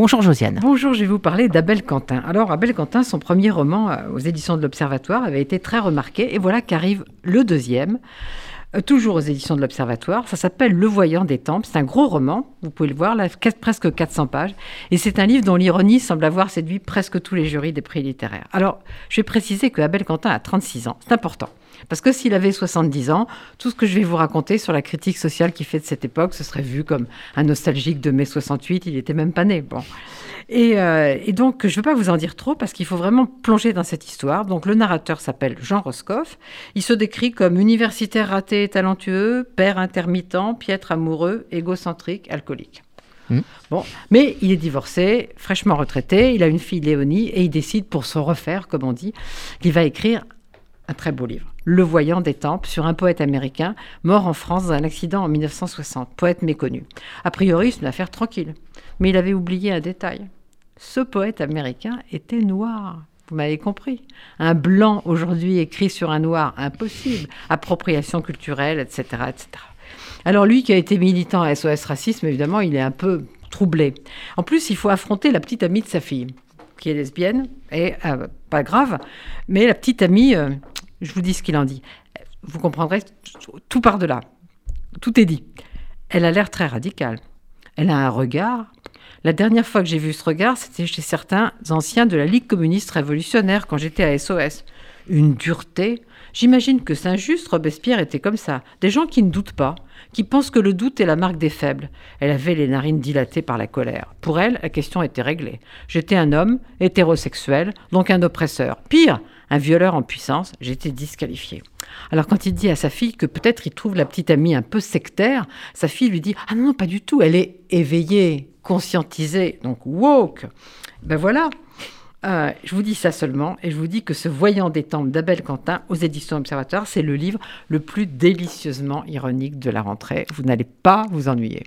Bonjour Josiane. Bonjour, je vais vous parler d'Abel Quentin. Alors, Abel Quentin, son premier roman euh, aux éditions de l'Observatoire avait été très remarqué, et voilà qu'arrive le deuxième, toujours aux éditions de l'Observatoire. Ça s'appelle Le Voyant des Tempes. C'est un gros roman, vous pouvez le voir, là, presque 400 pages, et c'est un livre dont l'ironie semble avoir séduit presque tous les jurys des prix littéraires. Alors, je vais préciser que Abel Quentin a 36 ans, c'est important. Parce que s'il avait 70 ans, tout ce que je vais vous raconter sur la critique sociale qu'il fait de cette époque, ce serait vu comme un nostalgique de mai 68, il n'était même pas né. Bon. Euh, et, donc, je ne veux pas vous en dire trop parce qu'il faut vraiment plonger dans cette histoire. Donc, le narrateur s'appelle Jean Roscoff. Il se décrit comme universitaire raté et talentueux, père intermittent, piètre amoureux, égocentrique, alcoolique. Hmm. Bon, mais il est divorcé, fraîchement retraité, il a une fille Léonie et il décide pour se refaire, comme on dit, qu'il va écrire un très beau livre, Le Voyant des Tempes, sur un poète américain mort en France dans un accident en 1960, poète méconnu. A priori, c'est une affaire tranquille, mais il avait oublié un détail. Ce poète américain était noir. Vous m'avez compris. Un blanc aujourd'hui écrit sur un noir, impossible. Appropriation culturelle, etc., etc. Alors lui qui a été militant à SOS Racisme, évidemment, il est un peu troublé. En plus, il faut affronter la petite amie de sa fille, qui est lesbienne, et euh, pas grave, mais la petite amie, euh, je vous dis ce qu'il en dit. Vous comprendrez, tout par delà. Tout est dit. Elle a l'air très radicale. Elle a un regard. La dernière fois que j'ai vu ce regard, c'était chez certains anciens de la Ligue communiste révolutionnaire quand j'étais à SOS. Une dureté. J'imagine que Saint-Just, Robespierre était comme ça. Des gens qui ne doutent pas, qui pensent que le doute est la marque des faibles. Elle avait les narines dilatées par la colère. Pour elle, la question était réglée. J'étais un homme, hétérosexuel, donc un oppresseur. Pire, un violeur en puissance, j'étais disqualifié. Alors quand il dit à sa fille que peut-être il trouve la petite amie un peu sectaire, sa fille lui dit Ah non, pas du tout, elle est éveillée, conscientisée, donc woke. Ben voilà, euh, je vous dis ça seulement, et je vous dis que ce Voyant des temples d'Abel Quentin aux éditions Observatoire, c'est le livre le plus délicieusement ironique de la rentrée. Vous n'allez pas vous ennuyer.